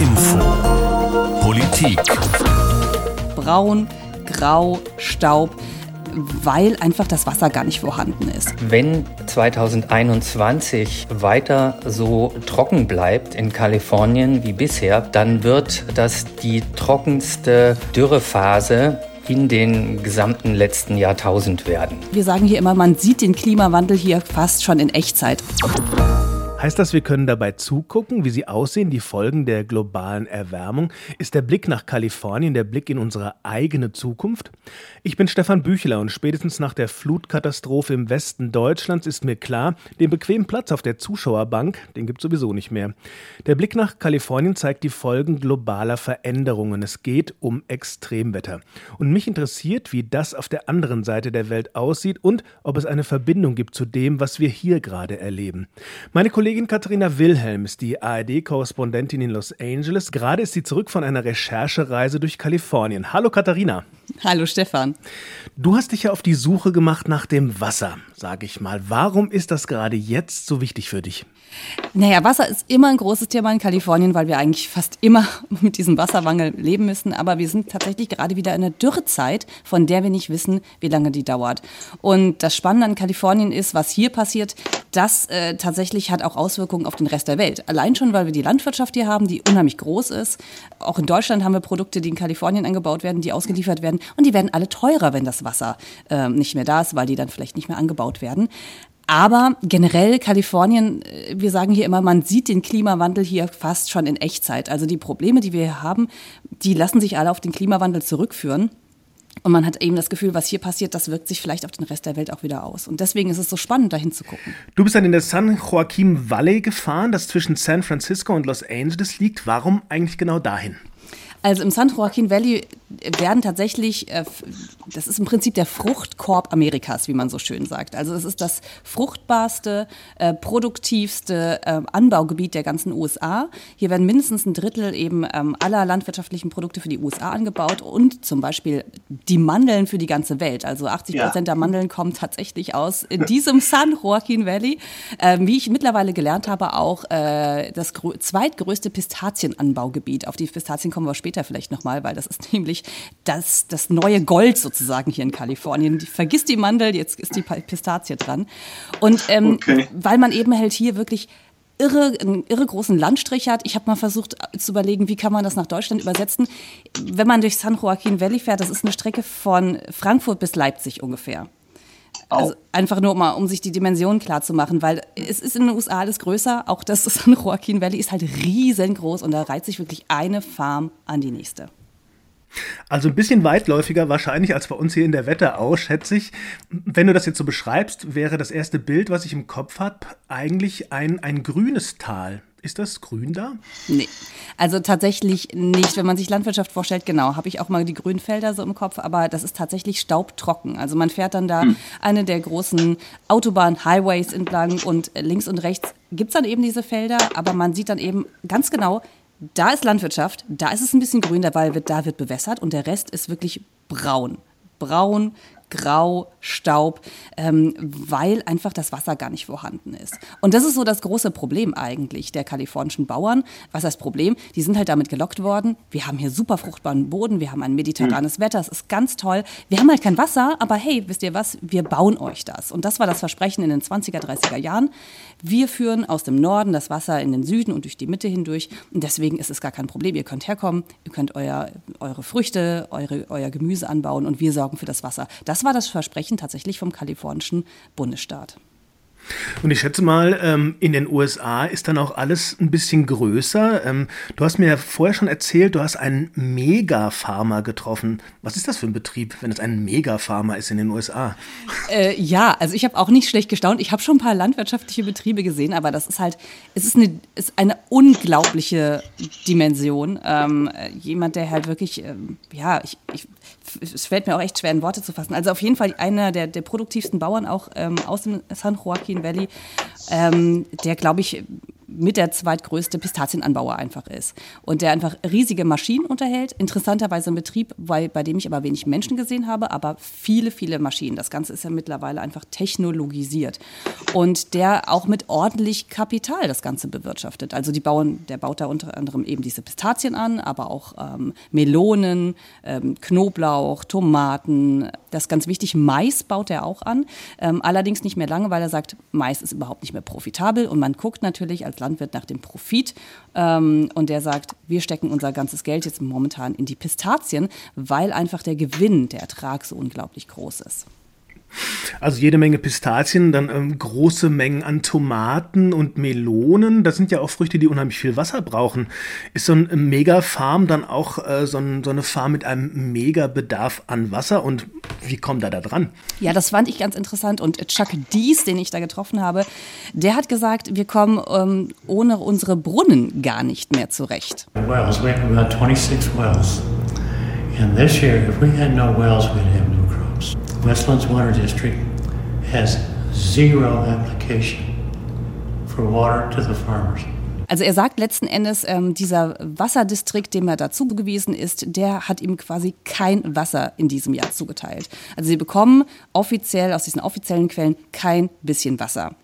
Info. Politik. Braun, grau, Staub, weil einfach das Wasser gar nicht vorhanden ist. Wenn 2021 weiter so trocken bleibt in Kalifornien wie bisher, dann wird das die trockenste Dürrephase in den gesamten letzten Jahrtausend werden. Wir sagen hier immer, man sieht den Klimawandel hier fast schon in Echtzeit. Heißt das, wir können dabei zugucken, wie sie aussehen, die Folgen der globalen Erwärmung? Ist der Blick nach Kalifornien der Blick in unsere eigene Zukunft? Ich bin Stefan Büchler und spätestens nach der Flutkatastrophe im Westen Deutschlands ist mir klar, den bequemen Platz auf der Zuschauerbank, den gibt es sowieso nicht mehr. Der Blick nach Kalifornien zeigt die Folgen globaler Veränderungen. Es geht um Extremwetter. Und mich interessiert, wie das auf der anderen Seite der Welt aussieht und ob es eine Verbindung gibt zu dem, was wir hier gerade erleben. Meine Kollegin Kollegin Katharina Wilhelm ist die ARD-Korrespondentin in Los Angeles. Gerade ist sie zurück von einer Recherchereise durch Kalifornien. Hallo Katharina. Hallo Stefan. Du hast dich ja auf die Suche gemacht nach dem Wasser, sage ich mal. Warum ist das gerade jetzt so wichtig für dich? Naja, Wasser ist immer ein großes Thema in Kalifornien, weil wir eigentlich fast immer mit diesem Wassermangel leben müssen. Aber wir sind tatsächlich gerade wieder in einer Dürrezeit, von der wir nicht wissen, wie lange die dauert. Und das Spannende an Kalifornien ist, was hier passiert, das äh, tatsächlich hat auch Auswirkungen auf den Rest der Welt. Allein schon, weil wir die Landwirtschaft hier haben, die unheimlich groß ist. Auch in Deutschland haben wir Produkte, die in Kalifornien angebaut werden, die ausgeliefert werden. Und die werden alle teurer, wenn das Wasser äh, nicht mehr da ist, weil die dann vielleicht nicht mehr angebaut werden. Aber generell Kalifornien, äh, wir sagen hier immer, man sieht den Klimawandel hier fast schon in Echtzeit. Also die Probleme, die wir hier haben, die lassen sich alle auf den Klimawandel zurückführen. Und man hat eben das Gefühl, was hier passiert, das wirkt sich vielleicht auf den Rest der Welt auch wieder aus. Und deswegen ist es so spannend, dahin zu gucken. Du bist dann in der San Joaquin Valley gefahren, das zwischen San Francisco und Los Angeles liegt. Warum eigentlich genau dahin? Also im San Joaquin Valley werden tatsächlich, äh, das ist im Prinzip der Fruchtkorb Amerikas, wie man so schön sagt. Also es ist das fruchtbarste, äh, produktivste äh, Anbaugebiet der ganzen USA. Hier werden mindestens ein Drittel eben ähm, aller landwirtschaftlichen Produkte für die USA angebaut und zum Beispiel die Mandeln für die ganze Welt. Also 80 Prozent ja. der Mandeln kommen tatsächlich aus in diesem San Joaquin Valley. Ähm, wie ich mittlerweile gelernt habe, auch das zweitgrößte Pistazienanbaugebiet. Auf die Pistazien kommen wir später später vielleicht nochmal, weil das ist nämlich das, das neue Gold sozusagen hier in Kalifornien. Vergiss die Mandel, jetzt ist die Pistazie dran. Und ähm, okay. weil man eben halt hier wirklich irre, einen irre großen Landstrich hat. Ich habe mal versucht zu überlegen, wie kann man das nach Deutschland übersetzen. Wenn man durch San Joaquin Valley fährt, das ist eine Strecke von Frankfurt bis Leipzig ungefähr. Also einfach nur mal, um sich die Dimension klar zu machen, weil es ist in den USA alles größer. Auch das San Joaquin Valley ist halt riesengroß und da reiht sich wirklich eine Farm an die nächste. Also ein bisschen weitläufiger wahrscheinlich als bei uns hier in der Wetterau, schätze ich. Wenn du das jetzt so beschreibst, wäre das erste Bild, was ich im Kopf habe, eigentlich ein, ein grünes Tal. Ist das grün da? Nee, also tatsächlich nicht. Wenn man sich Landwirtschaft vorstellt, genau, habe ich auch mal die grünen Felder so im Kopf, aber das ist tatsächlich staubtrocken. Also man fährt dann da hm. eine der großen Autobahn-Highways entlang und links und rechts gibt es dann eben diese Felder, aber man sieht dann eben ganz genau, da ist Landwirtschaft, da ist es ein bisschen grün, weil da wird bewässert und der Rest ist wirklich braun. Braun, grau, Staub, ähm, weil einfach das Wasser gar nicht vorhanden ist. Und das ist so das große Problem eigentlich der kalifornischen Bauern. Was ist das Problem? Die sind halt damit gelockt worden. Wir haben hier super fruchtbaren Boden, wir haben ein mediterranes mhm. Wetter, es ist ganz toll. Wir haben halt kein Wasser, aber hey, wisst ihr was? Wir bauen euch das. Und das war das Versprechen in den 20er, 30er Jahren. Wir führen aus dem Norden das Wasser in den Süden und durch die Mitte hindurch. Und deswegen ist es gar kein Problem. Ihr könnt herkommen, ihr könnt euer, eure Früchte, eure, euer Gemüse anbauen und wir sorgen für das Wasser. Das war das Versprechen tatsächlich vom kalifornischen Bundesstaat. Und ich schätze mal, ähm, in den USA ist dann auch alles ein bisschen größer. Ähm, du hast mir ja vorher schon erzählt, du hast einen Mega-Farmer getroffen. Was ist das für ein Betrieb, wenn es ein Mega-Farmer ist in den USA? Äh, ja, also ich habe auch nicht schlecht gestaunt. Ich habe schon ein paar landwirtschaftliche Betriebe gesehen, aber das ist halt, es ist eine, ist eine unglaubliche Dimension. Ähm, jemand, der halt wirklich, ähm, ja, ich, ich, es fällt mir auch echt schwer in Worte zu fassen. Also auf jeden Fall einer der, der produktivsten Bauern auch ähm, aus dem San Joaquin Valley, ähm, der, glaube ich, mit der zweitgrößte Pistazienanbauer einfach ist. Und der einfach riesige Maschinen unterhält. Interessanterweise ein Betrieb, bei, bei dem ich aber wenig Menschen gesehen habe, aber viele, viele Maschinen. Das Ganze ist ja mittlerweile einfach technologisiert. Und der auch mit ordentlich Kapital das Ganze bewirtschaftet. Also die bauen, der baut da unter anderem eben diese Pistazien an, aber auch ähm, Melonen, ähm, Knoblauch, Tomaten. Das ist ganz wichtig. Mais baut er auch an. Ähm, allerdings nicht mehr lange, weil er sagt, Mais ist überhaupt nicht mehr profitabel. Und man guckt natürlich als Landwirt nach dem Profit. Ähm, und der sagt, wir stecken unser ganzes Geld jetzt momentan in die Pistazien, weil einfach der Gewinn, der Ertrag so unglaublich groß ist. Also jede Menge Pistazien, dann ähm, große Mengen an Tomaten und Melonen. Das sind ja auch Früchte, die unheimlich viel Wasser brauchen. Ist so ein Mega-Farm dann auch äh, so, ein, so, eine Farm mit einem Mega-Bedarf an Wasser? Und wie kommt er da dran? Ja, das fand ich ganz interessant. Und Chuck Dees, den ich da getroffen habe, der hat gesagt, wir kommen ähm, ohne unsere Brunnen gar nicht mehr zurecht. Wells, we have about 26 wells. And this year, if we had no wells, we'd have no Westlands Water District has zero application for water to the farmers. Also er sagt letzten Endes, ähm, dieser Wasserdistrikt, dem er dazu gewiesen ist, der hat ihm quasi kein Wasser in diesem Jahr zugeteilt. Also sie bekommen offiziell aus diesen offiziellen Quellen kein bisschen Wasser.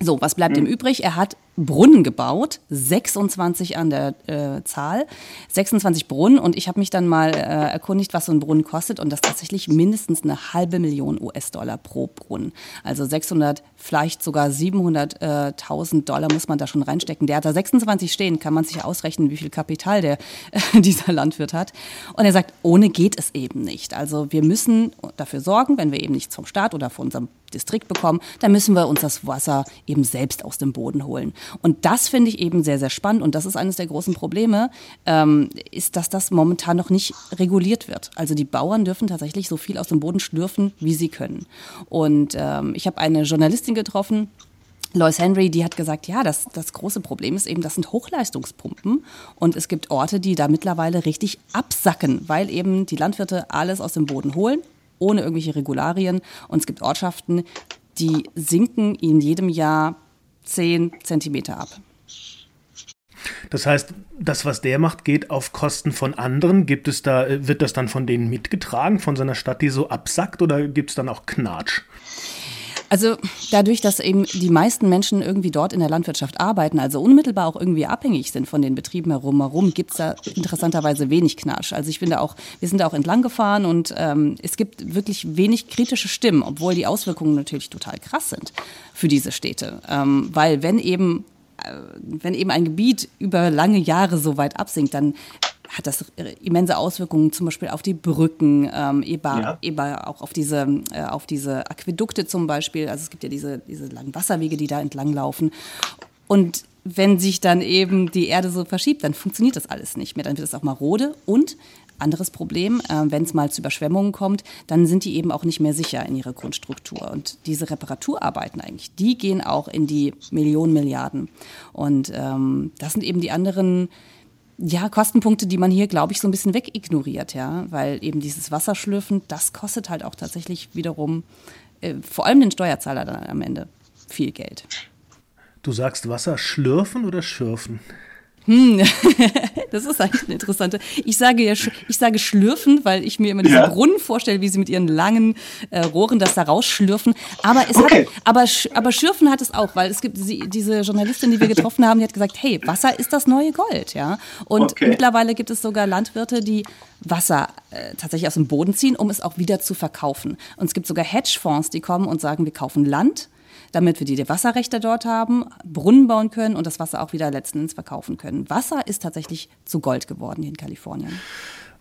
So, was bleibt ihm übrig? Er hat Brunnen gebaut, 26 an der äh, Zahl, 26 Brunnen und ich habe mich dann mal äh, erkundigt, was so ein Brunnen kostet und das tatsächlich mindestens eine halbe Million US-Dollar pro Brunnen. Also 600, vielleicht sogar 700.000 äh, Dollar muss man da schon reinstecken. Der hat da 26 stehen, kann man sich ausrechnen, wie viel Kapital der äh, dieser Landwirt hat. Und er sagt, ohne geht es eben nicht. Also wir müssen dafür sorgen, wenn wir eben nichts vom Staat oder von unserem Distrikt bekommen, dann müssen wir uns das Wasser eben selbst aus dem Boden holen. Und das finde ich eben sehr, sehr spannend. Und das ist eines der großen Probleme, ähm, ist, dass das momentan noch nicht reguliert wird. Also die Bauern dürfen tatsächlich so viel aus dem Boden schlürfen, wie sie können. Und ähm, ich habe eine Journalistin getroffen, Lois Henry, die hat gesagt, ja, das, das große Problem ist eben, das sind Hochleistungspumpen und es gibt Orte, die da mittlerweile richtig absacken, weil eben die Landwirte alles aus dem Boden holen, ohne irgendwelche Regularien. Und es gibt Ortschaften, die sinken in jedem Jahr 10 Zentimeter ab. Das heißt, das, was der macht, geht auf Kosten von anderen. Gibt es da, wird das dann von denen mitgetragen, von seiner Stadt, die so absackt, oder gibt es dann auch Knatsch? Also dadurch, dass eben die meisten Menschen irgendwie dort in der Landwirtschaft arbeiten, also unmittelbar auch irgendwie abhängig sind von den Betrieben herum, herum gibt es da interessanterweise wenig Knatsch. Also ich finde auch, wir sind da auch entlang gefahren und ähm, es gibt wirklich wenig kritische Stimmen, obwohl die Auswirkungen natürlich total krass sind für diese Städte. Ähm, weil wenn eben äh, wenn eben ein Gebiet über lange Jahre so weit absinkt, dann hat das immense Auswirkungen zum Beispiel auf die Brücken, ähm, eber, ja. auch auf diese, äh, auf diese Aquädukte zum Beispiel. Also es gibt ja diese, diese langen Wasserwege, die da entlang laufen. Und wenn sich dann eben die Erde so verschiebt, dann funktioniert das alles nicht mehr. Dann wird es auch marode und anderes Problem, äh, wenn es mal zu Überschwemmungen kommt, dann sind die eben auch nicht mehr sicher in ihrer Grundstruktur. Und diese Reparaturarbeiten eigentlich, die gehen auch in die Millionen, Milliarden. Und ähm, das sind eben die anderen ja, Kostenpunkte, die man hier, glaube ich, so ein bisschen wegignoriert, ja, weil eben dieses Wasserschlürfen, das kostet halt auch tatsächlich wiederum äh, vor allem den Steuerzahler dann am Ende viel Geld. Du sagst Wasser schlürfen oder schürfen? Hm, das ist eigentlich eine interessante. Ich sage ja, ich sage schlürfen, weil ich mir immer diese ja. Brunnen vorstelle, wie sie mit ihren langen äh, Rohren das da rausschlürfen. Aber es okay. hat, aber, aber schürfen hat es auch, weil es gibt sie, diese Journalistin, die wir getroffen haben, die hat gesagt, hey, Wasser ist das neue Gold, ja. Und okay. mittlerweile gibt es sogar Landwirte, die Wasser äh, tatsächlich aus dem Boden ziehen, um es auch wieder zu verkaufen. Und es gibt sogar Hedgefonds, die kommen und sagen, wir kaufen Land damit wir die Wasserrechte dort haben, Brunnen bauen können und das Wasser auch wieder letzten Endes verkaufen können. Wasser ist tatsächlich zu Gold geworden hier in Kalifornien.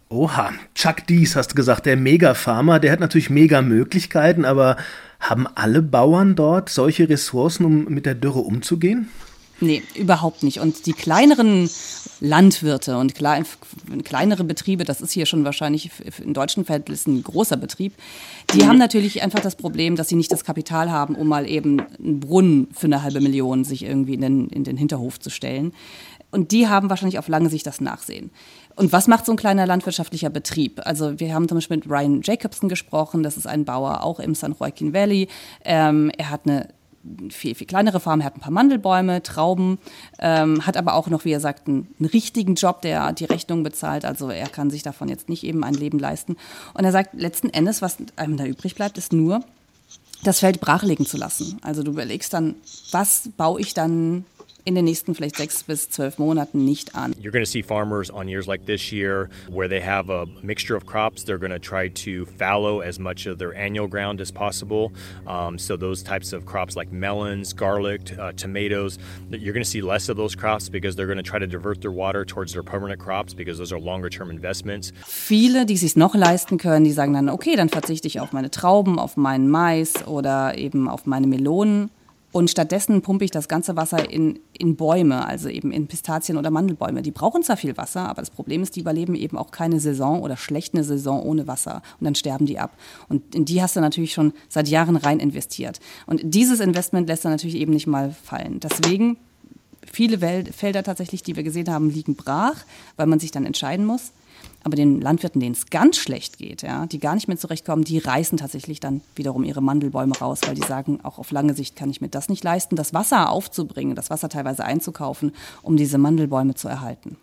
Oha, Chuck Dees hast du gesagt, der Mega-Farmer, der hat natürlich mega Möglichkeiten, aber haben alle Bauern dort solche Ressourcen, um mit der Dürre umzugehen? Nee, überhaupt nicht. Und die kleineren Landwirte und klein, kleinere Betriebe, das ist hier schon wahrscheinlich in deutschen Verhältnissen ein großer Betrieb, die haben natürlich einfach das Problem, dass sie nicht das Kapital haben, um mal eben einen Brunnen für eine halbe Million sich irgendwie in den, in den Hinterhof zu stellen. Und die haben wahrscheinlich auf lange Sicht das Nachsehen. Und was macht so ein kleiner landwirtschaftlicher Betrieb? Also wir haben zum Beispiel mit Ryan Jacobson gesprochen, das ist ein Bauer auch im San Joaquin Valley. Ähm, er hat eine viel, viel kleinere Farm, er hat ein paar Mandelbäume, Trauben, ähm, hat aber auch noch, wie er sagt, einen, einen richtigen Job, der die Rechnung bezahlt. Also er kann sich davon jetzt nicht eben ein Leben leisten. Und er sagt, letzten Endes, was einem da übrig bleibt, ist nur, das Feld brachlegen zu lassen. Also du überlegst dann, was baue ich dann in den nächsten vielleicht sechs bis zwölf Monaten nicht an. You're going to see farmers on years like this year where they have a mixture of crops. They're going to try to fallow as much of their annual ground as possible. Um, so those types of crops like melons, garlic, uh, tomatoes, you're going to see less of those crops because they're going to try to divert their water towards their permanent crops because those are longer term investments. Viele, die sich noch leisten können, die sagen dann, okay, dann verzichte ich auf meine Trauben, auf meinen Mais oder eben auf meine Melonen und stattdessen pumpe ich das ganze Wasser in, in Bäume, also eben in Pistazien oder Mandelbäume. Die brauchen zwar viel Wasser, aber das Problem ist, die überleben eben auch keine Saison oder schlecht eine Saison ohne Wasser. Und dann sterben die ab. Und in die hast du natürlich schon seit Jahren rein investiert. Und dieses Investment lässt er natürlich eben nicht mal fallen. Deswegen viele Felder tatsächlich, die wir gesehen haben, liegen brach, weil man sich dann entscheiden muss. Aber den Landwirten, denen es ganz schlecht geht, ja, die gar nicht mehr zurechtkommen, die reißen tatsächlich dann wiederum ihre Mandelbäume raus, weil die sagen, auch auf lange Sicht kann ich mir das nicht leisten, das Wasser aufzubringen, das Wasser teilweise einzukaufen, um diese Mandelbäume zu erhalten.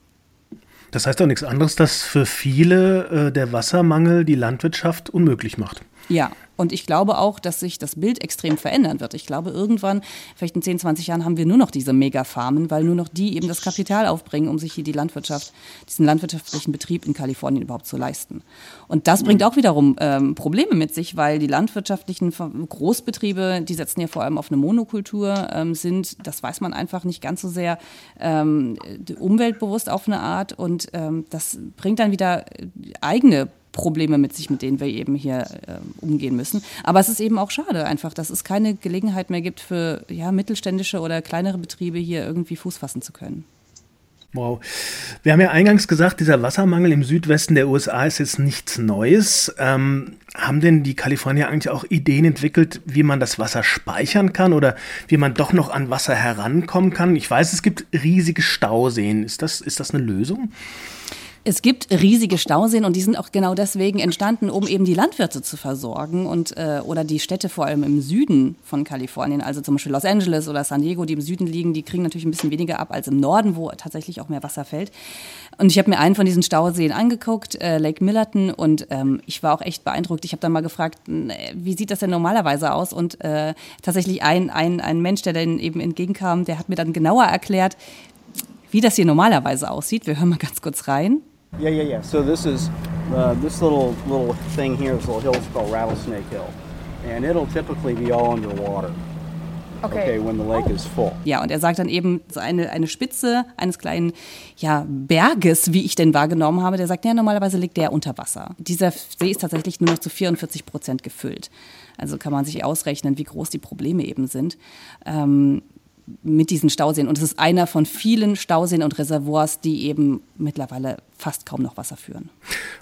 Das heißt doch nichts anderes, dass für viele äh, der Wassermangel die Landwirtschaft unmöglich macht. Ja, und ich glaube auch, dass sich das Bild extrem verändern wird. Ich glaube, irgendwann, vielleicht in 10, 20 Jahren, haben wir nur noch diese Megafarmen, weil nur noch die eben das Kapital aufbringen, um sich hier die Landwirtschaft, diesen landwirtschaftlichen Betrieb in Kalifornien überhaupt zu leisten. Und das bringt auch wiederum ähm, Probleme mit sich, weil die landwirtschaftlichen Großbetriebe, die setzen ja vor allem auf eine Monokultur, ähm, sind, das weiß man einfach nicht ganz so sehr, ähm, umweltbewusst auf eine Art. Und ähm, das bringt dann wieder eigene Probleme mit sich, mit denen wir eben hier äh, umgehen müssen. Aber es ist eben auch schade einfach, dass es keine Gelegenheit mehr gibt für ja, mittelständische oder kleinere Betriebe hier irgendwie Fuß fassen zu können. Wow. Wir haben ja eingangs gesagt, dieser Wassermangel im Südwesten der USA ist jetzt nichts Neues. Ähm, haben denn die Kalifornier eigentlich auch Ideen entwickelt, wie man das Wasser speichern kann oder wie man doch noch an Wasser herankommen kann? Ich weiß, es gibt riesige Stauseen. Ist das, ist das eine Lösung? Es gibt riesige Stauseen und die sind auch genau deswegen entstanden, um eben die Landwirte zu versorgen und äh, oder die Städte vor allem im Süden von Kalifornien, also zum Beispiel Los Angeles oder San Diego, die im Süden liegen, die kriegen natürlich ein bisschen weniger ab als im Norden, wo tatsächlich auch mehr Wasser fällt. Und ich habe mir einen von diesen Stauseen angeguckt, äh, Lake Millerton, und ähm, ich war auch echt beeindruckt. Ich habe dann mal gefragt, wie sieht das denn normalerweise aus? Und äh, tatsächlich ein, ein, ein Mensch, der dann eben entgegenkam, der hat mir dann genauer erklärt, wie das hier normalerweise aussieht. Wir hören mal ganz kurz rein. Yeah, yeah, yeah. So this is uh, this little little thing here. This little hill is called Rattlesnake Hill, and it'll typically be all underwater. Okay. okay, when the lake is full. Ja, und er sagt dann eben so eine, eine Spitze eines kleinen ja, Berges, wie ich den wahrgenommen habe. Der sagt, ja, normalerweise liegt der unter Wasser. Dieser See ist tatsächlich nur noch zu 44 Prozent gefüllt. Also kann man sich ausrechnen, wie groß die Probleme eben sind. Ähm, mit diesen Stauseen. Und es ist einer von vielen Stauseen und Reservoirs, die eben mittlerweile fast kaum noch Wasser führen.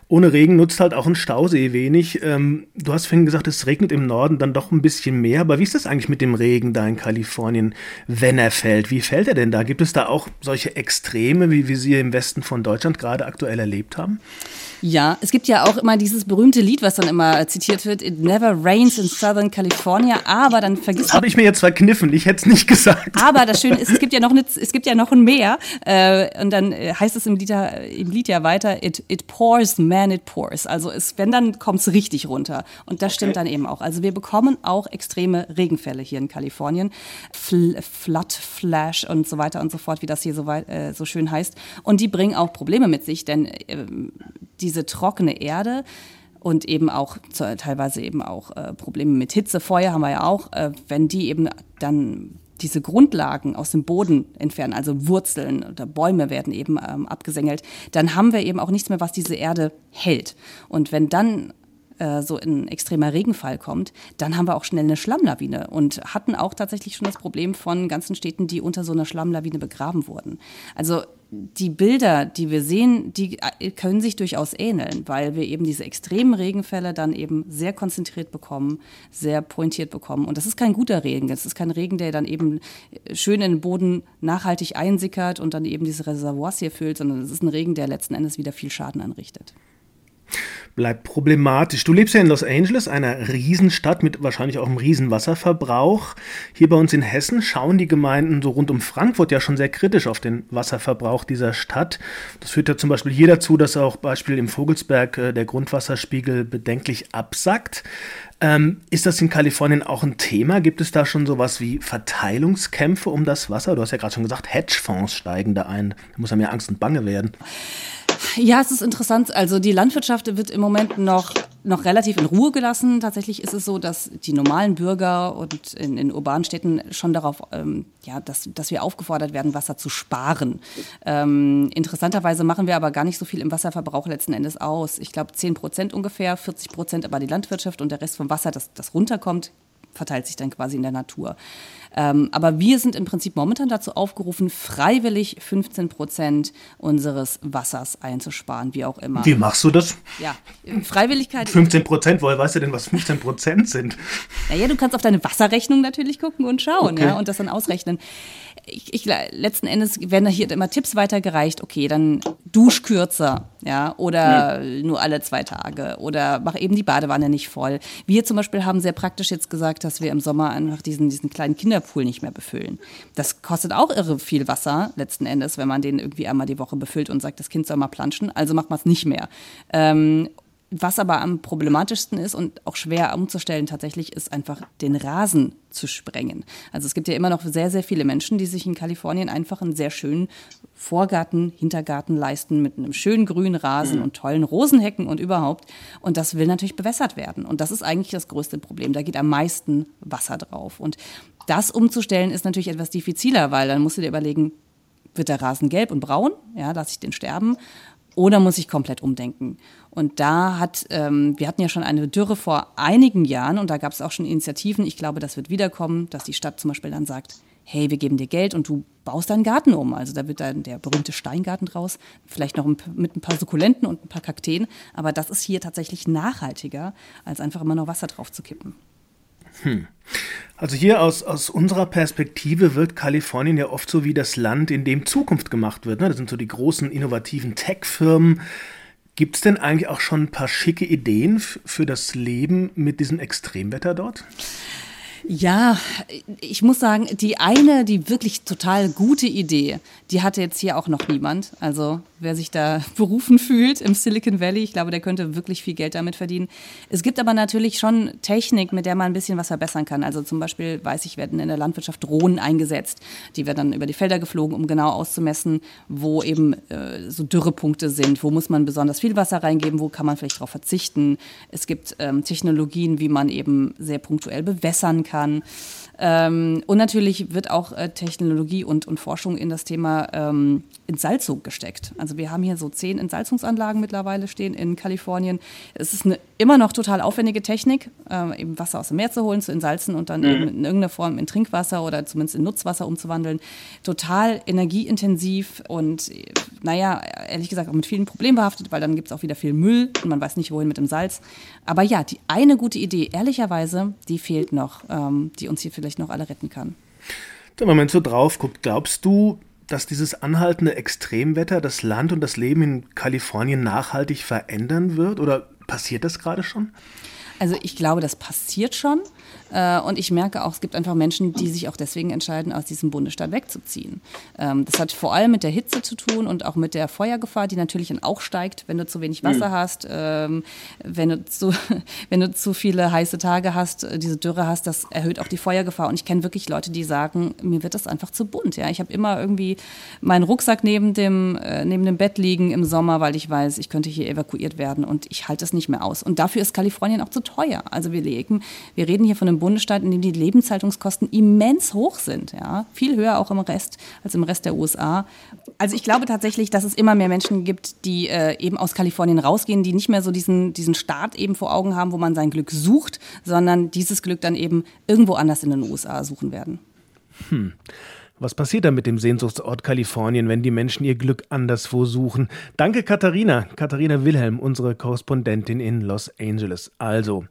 Ohne Regen nutzt halt auch ein Stausee wenig. Ähm, du hast vorhin gesagt, es regnet im Norden dann doch ein bisschen mehr. Aber wie ist das eigentlich mit dem Regen da in Kalifornien, wenn er fällt? Wie fällt er denn da? Gibt es da auch solche Extreme, wie wir sie im Westen von Deutschland gerade aktuell erlebt haben? Ja, es gibt ja auch immer dieses berühmte Lied, was dann immer zitiert wird, It never rains in Southern California, aber dann vergisst Das habe ich mir jetzt verkniffen, ich hätte es nicht gesagt. Aber das Schöne ist, es gibt ja noch, eine, es gibt ja noch ein Meer äh, und dann äh, heißt es im Lied, im Lied ja weiter, it, it pours, man, it pours. Also es, wenn, dann kommt es richtig runter und das stimmt dann eben auch. Also wir bekommen auch extreme Regenfälle hier in Kalifornien, Fl Flood, Flash und so weiter und so fort, wie das hier so, äh, so schön heißt und die bringen auch Probleme mit sich, denn äh, die diese trockene Erde und eben auch teilweise eben auch äh, Probleme mit Hitze, Feuer haben wir ja auch, äh, wenn die eben dann diese Grundlagen aus dem Boden entfernen, also Wurzeln oder Bäume werden eben ähm, abgesängelt, dann haben wir eben auch nichts mehr, was diese Erde hält. Und wenn dann äh, so ein extremer Regenfall kommt, dann haben wir auch schnell eine Schlammlawine und hatten auch tatsächlich schon das Problem von ganzen Städten, die unter so einer Schlammlawine begraben wurden. Also die Bilder, die wir sehen, die äh, können sich durchaus ähneln, weil wir eben diese extremen Regenfälle dann eben sehr konzentriert bekommen, sehr pointiert bekommen. Und das ist kein guter Regen. Das ist kein Regen, der dann eben äh, schön in den Boden nachhaltig einsickert und dann eben diese Reservoirs hier füllt, sondern es ist ein Regen, der letzten Endes wieder viel Schaden anrichtet. Bleibt problematisch. Du lebst ja in Los Angeles, einer Riesenstadt mit wahrscheinlich auch einem Riesenwasserverbrauch. Hier bei uns in Hessen schauen die Gemeinden so rund um Frankfurt ja schon sehr kritisch auf den Wasserverbrauch dieser Stadt. Das führt ja zum Beispiel hier dazu, dass auch Beispiel im Vogelsberg äh, der Grundwasserspiegel bedenklich absackt. Ähm, ist das in Kalifornien auch ein Thema? Gibt es da schon sowas wie Verteilungskämpfe um das Wasser? Du hast ja gerade schon gesagt, Hedgefonds steigen da ein. Da muss ja mehr Angst und Bange werden. Ja, es ist interessant. Also die Landwirtschaft wird im Moment noch, noch relativ in Ruhe gelassen. Tatsächlich ist es so, dass die normalen Bürger und in, in urbanen Städten schon darauf, ähm, ja, dass, dass wir aufgefordert werden, Wasser zu sparen. Ähm, interessanterweise machen wir aber gar nicht so viel im Wasserverbrauch letzten Endes aus. Ich glaube 10 Prozent ungefähr, 40 Prozent aber die Landwirtschaft und der Rest vom Wasser, das, das runterkommt, verteilt sich dann quasi in der Natur. Ähm, aber wir sind im Prinzip momentan dazu aufgerufen, freiwillig 15 Prozent unseres Wassers einzusparen, wie auch immer. Wie machst du das? Ja, Freiwilligkeit. 15 Prozent, woher weißt du denn, was 15 Prozent sind? Naja, du kannst auf deine Wasserrechnung natürlich gucken und schauen okay. ja, und das dann ausrechnen ich, ich, letzten Endes werden hier immer Tipps weitergereicht, okay, dann dusch kürzer, ja, oder ja. nur alle zwei Tage oder mach eben die Badewanne nicht voll. Wir zum Beispiel haben sehr praktisch jetzt gesagt, dass wir im Sommer einfach diesen, diesen kleinen Kinderpool nicht mehr befüllen. Das kostet auch irre viel Wasser, letzten Endes, wenn man den irgendwie einmal die Woche befüllt und sagt, das Kind soll mal planschen, also macht man es nicht mehr. Ähm, was aber am problematischsten ist und auch schwer umzustellen tatsächlich, ist einfach den Rasen zu sprengen. Also es gibt ja immer noch sehr, sehr viele Menschen, die sich in Kalifornien einfach einen sehr schönen Vorgarten, Hintergarten leisten mit einem schönen grünen Rasen mhm. und tollen Rosenhecken und überhaupt. Und das will natürlich bewässert werden. Und das ist eigentlich das größte Problem. Da geht am meisten Wasser drauf. Und das umzustellen ist natürlich etwas diffiziler, weil dann musst du dir überlegen, wird der Rasen gelb und braun? Ja, lasse ich den sterben? Oder muss ich komplett umdenken? Und da hat, ähm, wir hatten ja schon eine Dürre vor einigen Jahren und da gab es auch schon Initiativen. Ich glaube, das wird wiederkommen, dass die Stadt zum Beispiel dann sagt, hey, wir geben dir Geld und du baust deinen Garten um. Also da wird dann der berühmte Steingarten draus, vielleicht noch mit ein paar Sukkulenten und ein paar Kakteen. Aber das ist hier tatsächlich nachhaltiger, als einfach immer noch Wasser drauf zu kippen. Hm. Also hier aus, aus unserer Perspektive wirkt Kalifornien ja oft so wie das Land, in dem Zukunft gemacht wird. Ne? Das sind so die großen innovativen Tech-Firmen. Gibt es denn eigentlich auch schon ein paar schicke Ideen für das Leben mit diesem Extremwetter dort? Ja, ich muss sagen, die eine, die wirklich total gute Idee, die hatte jetzt hier auch noch niemand. Also wer sich da berufen fühlt im Silicon Valley, ich glaube, der könnte wirklich viel Geld damit verdienen. Es gibt aber natürlich schon Technik, mit der man ein bisschen was verbessern kann. Also zum Beispiel, weiß ich, werden in der Landwirtschaft Drohnen eingesetzt. Die werden dann über die Felder geflogen, um genau auszumessen, wo eben äh, so Dürrepunkte sind. Wo muss man besonders viel Wasser reingeben? Wo kann man vielleicht darauf verzichten? Es gibt ähm, Technologien, wie man eben sehr punktuell bewässern kann. Ähm, und natürlich wird auch äh, Technologie und, und Forschung in das Thema ähm, Entsalzung gesteckt. Also wir haben hier so zehn Entsalzungsanlagen mittlerweile stehen in Kalifornien. Es ist eine immer noch total aufwendige Technik, äh, eben Wasser aus dem Meer zu holen, zu entsalzen und dann mhm. eben in irgendeiner Form in Trinkwasser oder zumindest in Nutzwasser umzuwandeln. Total energieintensiv und naja, ehrlich gesagt auch mit vielen Problemen behaftet, weil dann gibt es auch wieder viel Müll und man weiß nicht, wohin mit dem Salz. Aber ja, die eine gute Idee, ehrlicherweise, die fehlt noch, ähm, die uns hier vielleicht noch alle retten kann. Wenn man so drauf guckt, glaubst du, dass dieses anhaltende Extremwetter das Land und das Leben in Kalifornien nachhaltig verändern wird? Oder passiert das gerade schon? Also ich glaube, das passiert schon. Äh, und ich merke auch, es gibt einfach Menschen, die sich auch deswegen entscheiden, aus diesem Bundesstaat wegzuziehen. Ähm, das hat vor allem mit der Hitze zu tun und auch mit der Feuergefahr, die natürlich dann auch steigt, wenn du zu wenig Wasser mhm. hast, ähm, wenn, du zu, wenn du zu viele heiße Tage hast, äh, diese Dürre hast, das erhöht auch die Feuergefahr. Und ich kenne wirklich Leute, die sagen, mir wird das einfach zu bunt. Ja? Ich habe immer irgendwie meinen Rucksack neben dem, äh, neben dem Bett liegen im Sommer, weil ich weiß, ich könnte hier evakuiert werden und ich halte es nicht mehr aus. Und dafür ist Kalifornien auch zu teuer. Also wir legen, wir reden hier von einem Bundesstaat, in dem die Lebenshaltungskosten immens hoch sind, ja, viel höher auch im Rest als im Rest der USA. Also ich glaube tatsächlich, dass es immer mehr Menschen gibt, die äh, eben aus Kalifornien rausgehen, die nicht mehr so diesen, diesen Staat eben vor Augen haben, wo man sein Glück sucht, sondern dieses Glück dann eben irgendwo anders in den USA suchen werden. Hm. Was passiert da mit dem Sehnsuchtsort Kalifornien, wenn die Menschen ihr Glück anderswo suchen? Danke, Katharina. Katharina Wilhelm, unsere Korrespondentin in Los Angeles. Also,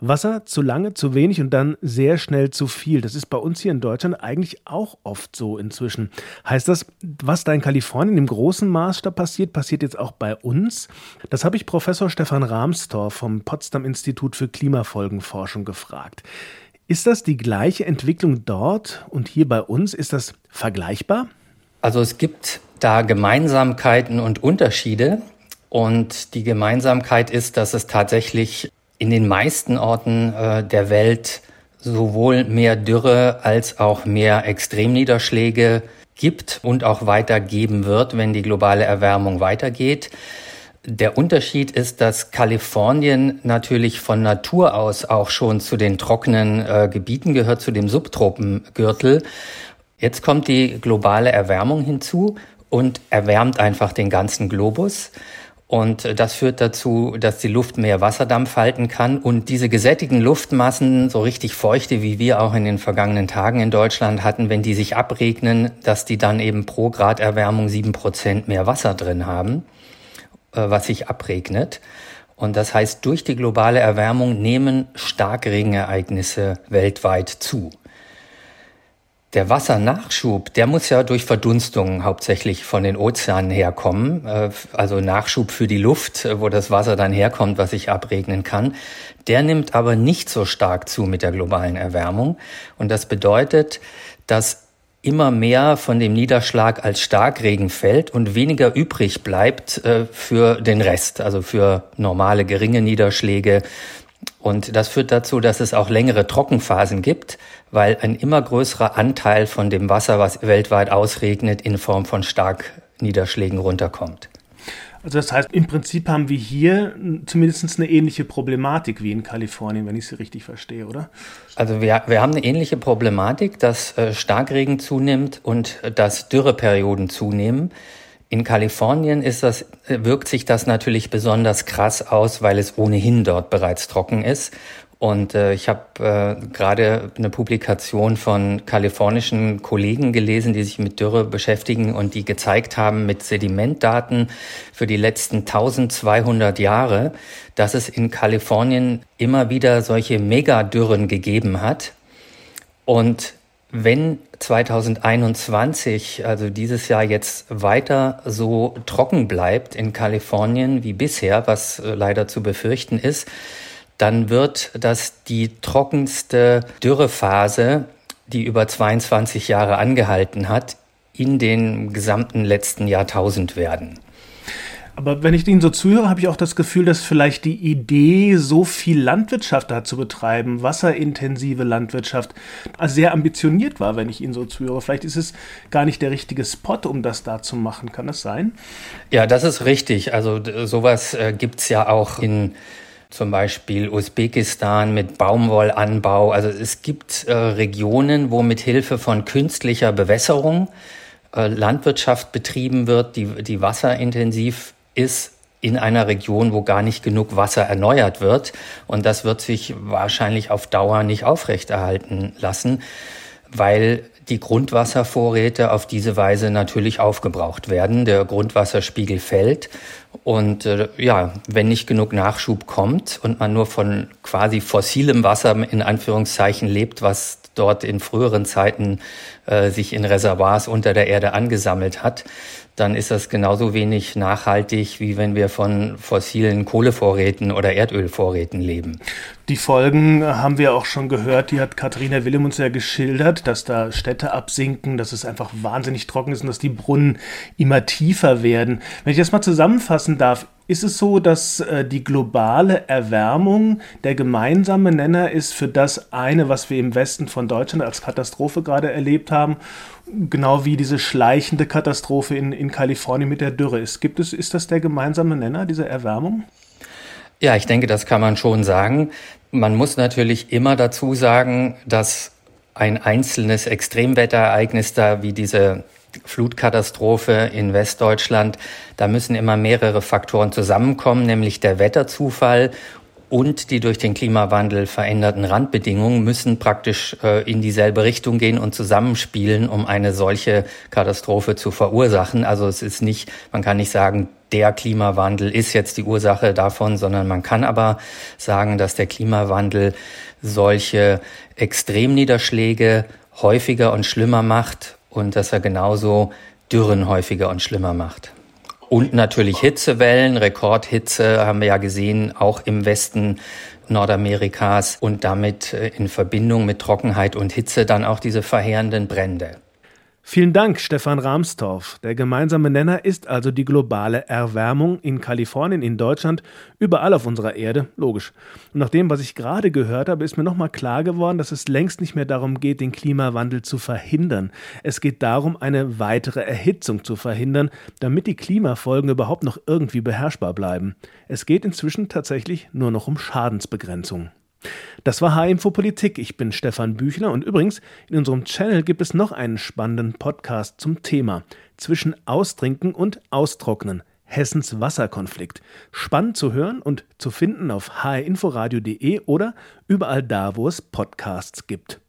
Wasser zu lange, zu wenig und dann sehr schnell zu viel. Das ist bei uns hier in Deutschland eigentlich auch oft so inzwischen. Heißt das, was da in Kalifornien im großen Maßstab passiert, passiert jetzt auch bei uns? Das habe ich Professor Stefan Rahmstorff vom Potsdam Institut für Klimafolgenforschung gefragt. Ist das die gleiche Entwicklung dort und hier bei uns? Ist das vergleichbar? Also es gibt da Gemeinsamkeiten und Unterschiede. Und die Gemeinsamkeit ist, dass es tatsächlich in den meisten Orten äh, der Welt sowohl mehr Dürre als auch mehr Extremniederschläge gibt und auch weitergeben wird, wenn die globale Erwärmung weitergeht. Der Unterschied ist, dass Kalifornien natürlich von Natur aus auch schon zu den trockenen äh, Gebieten gehört, zu dem Subtropengürtel. Jetzt kommt die globale Erwärmung hinzu und erwärmt einfach den ganzen Globus. Und das führt dazu, dass die Luft mehr Wasserdampf halten kann. Und diese gesättigten Luftmassen, so richtig feuchte, wie wir auch in den vergangenen Tagen in Deutschland hatten, wenn die sich abregnen, dass die dann eben pro Grad Erwärmung sieben Prozent mehr Wasser drin haben. Äh, was sich abregnet. Und das heißt, durch die globale Erwärmung nehmen Starkregenereignisse weltweit zu. Der Wassernachschub, der muss ja durch Verdunstung hauptsächlich von den Ozeanen herkommen, äh, also Nachschub für die Luft, wo das Wasser dann herkommt, was sich abregnen kann. Der nimmt aber nicht so stark zu mit der globalen Erwärmung. Und das bedeutet, dass immer mehr von dem Niederschlag als Starkregen fällt und weniger übrig bleibt äh, für den Rest, also für normale geringe Niederschläge. Und das führt dazu, dass es auch längere Trockenphasen gibt, weil ein immer größerer Anteil von dem Wasser, was weltweit ausregnet, in Form von Starkniederschlägen runterkommt. Also das heißt, im Prinzip haben wir hier zumindest eine ähnliche Problematik wie in Kalifornien, wenn ich sie richtig verstehe, oder? Also wir, wir haben eine ähnliche Problematik, dass äh, Starkregen zunimmt und äh, dass Dürreperioden zunehmen. In Kalifornien ist das, äh, wirkt sich das natürlich besonders krass aus, weil es ohnehin dort bereits trocken ist und äh, ich habe äh, gerade eine Publikation von kalifornischen Kollegen gelesen, die sich mit Dürre beschäftigen und die gezeigt haben mit Sedimentdaten für die letzten 1200 Jahre, dass es in Kalifornien immer wieder solche Megadürren gegeben hat. Und wenn 2021, also dieses Jahr jetzt weiter so trocken bleibt in Kalifornien wie bisher, was äh, leider zu befürchten ist, dann wird das die trockenste Dürrephase, die über 22 Jahre angehalten hat, in den gesamten letzten Jahrtausend werden. Aber wenn ich Ihnen so zuhöre, habe ich auch das Gefühl, dass vielleicht die Idee, so viel Landwirtschaft da zu betreiben, wasserintensive Landwirtschaft, sehr ambitioniert war, wenn ich Ihnen so zuhöre. Vielleicht ist es gar nicht der richtige Spot, um das da zu machen. Kann das sein? Ja, das ist richtig. Also sowas äh, gibt es ja auch in zum Beispiel Usbekistan mit Baumwollanbau. Also es gibt äh, Regionen, wo mit Hilfe von künstlicher Bewässerung äh, Landwirtschaft betrieben wird, die, die wasserintensiv ist in einer Region, wo gar nicht genug Wasser erneuert wird. Und das wird sich wahrscheinlich auf Dauer nicht aufrechterhalten lassen, weil die Grundwasservorräte auf diese Weise natürlich aufgebraucht werden. Der Grundwasserspiegel fällt und äh, ja, wenn nicht genug Nachschub kommt und man nur von quasi fossilem Wasser in Anführungszeichen lebt, was dort in früheren Zeiten äh, sich in Reservoirs unter der Erde angesammelt hat, dann ist das genauso wenig nachhaltig, wie wenn wir von fossilen Kohlevorräten oder Erdölvorräten leben. Die Folgen haben wir auch schon gehört, die hat Katharina Willem uns ja geschildert, dass da Städte absinken, dass es einfach wahnsinnig trocken ist und dass die Brunnen immer tiefer werden. Wenn ich das mal zusammenfassen darf, ist es so, dass äh, die globale Erwärmung der gemeinsame Nenner ist für das eine, was wir im Westen von Deutschland als Katastrophe gerade erlebt haben, genau wie diese schleichende Katastrophe in, in Kalifornien mit der Dürre ist? Gibt es, ist das der gemeinsame Nenner, diese Erwärmung? Ja, ich denke, das kann man schon sagen. Man muss natürlich immer dazu sagen, dass ein einzelnes Extremwetterereignis da wie diese Flutkatastrophe in Westdeutschland, da müssen immer mehrere Faktoren zusammenkommen, nämlich der Wetterzufall und die durch den Klimawandel veränderten Randbedingungen müssen praktisch äh, in dieselbe Richtung gehen und zusammenspielen, um eine solche Katastrophe zu verursachen. Also es ist nicht, man kann nicht sagen, der Klimawandel ist jetzt die Ursache davon, sondern man kann aber sagen, dass der Klimawandel solche Extremniederschläge häufiger und schlimmer macht und dass er genauso Dürren häufiger und schlimmer macht. Und natürlich Hitzewellen, Rekordhitze haben wir ja gesehen, auch im Westen Nordamerikas und damit äh, in Verbindung mit Trockenheit und Hitze dann auch diese verheerenden Brände. Vielen Dank, Stefan Rahmstorff. Der gemeinsame Nenner ist also die globale Erwärmung in Kalifornien, in Deutschland, überall auf unserer Erde, logisch. Und nach dem, was ich gerade gehört habe, ist mir nochmal klar geworden, dass es längst nicht mehr darum geht, den Klimawandel zu verhindern. Es geht darum, eine weitere Erhitzung zu verhindern, damit die Klimafolgen überhaupt noch irgendwie beherrschbar bleiben. Es geht inzwischen tatsächlich nur noch um Schadensbegrenzung. Das war H-Info Politik. Ich bin Stefan Büchler und übrigens, in unserem Channel gibt es noch einen spannenden Podcast zum Thema zwischen Austrinken und Austrocknen. Hessens Wasserkonflikt. Spannend zu hören und zu finden auf hrinforadio.de oder überall da, wo es Podcasts gibt.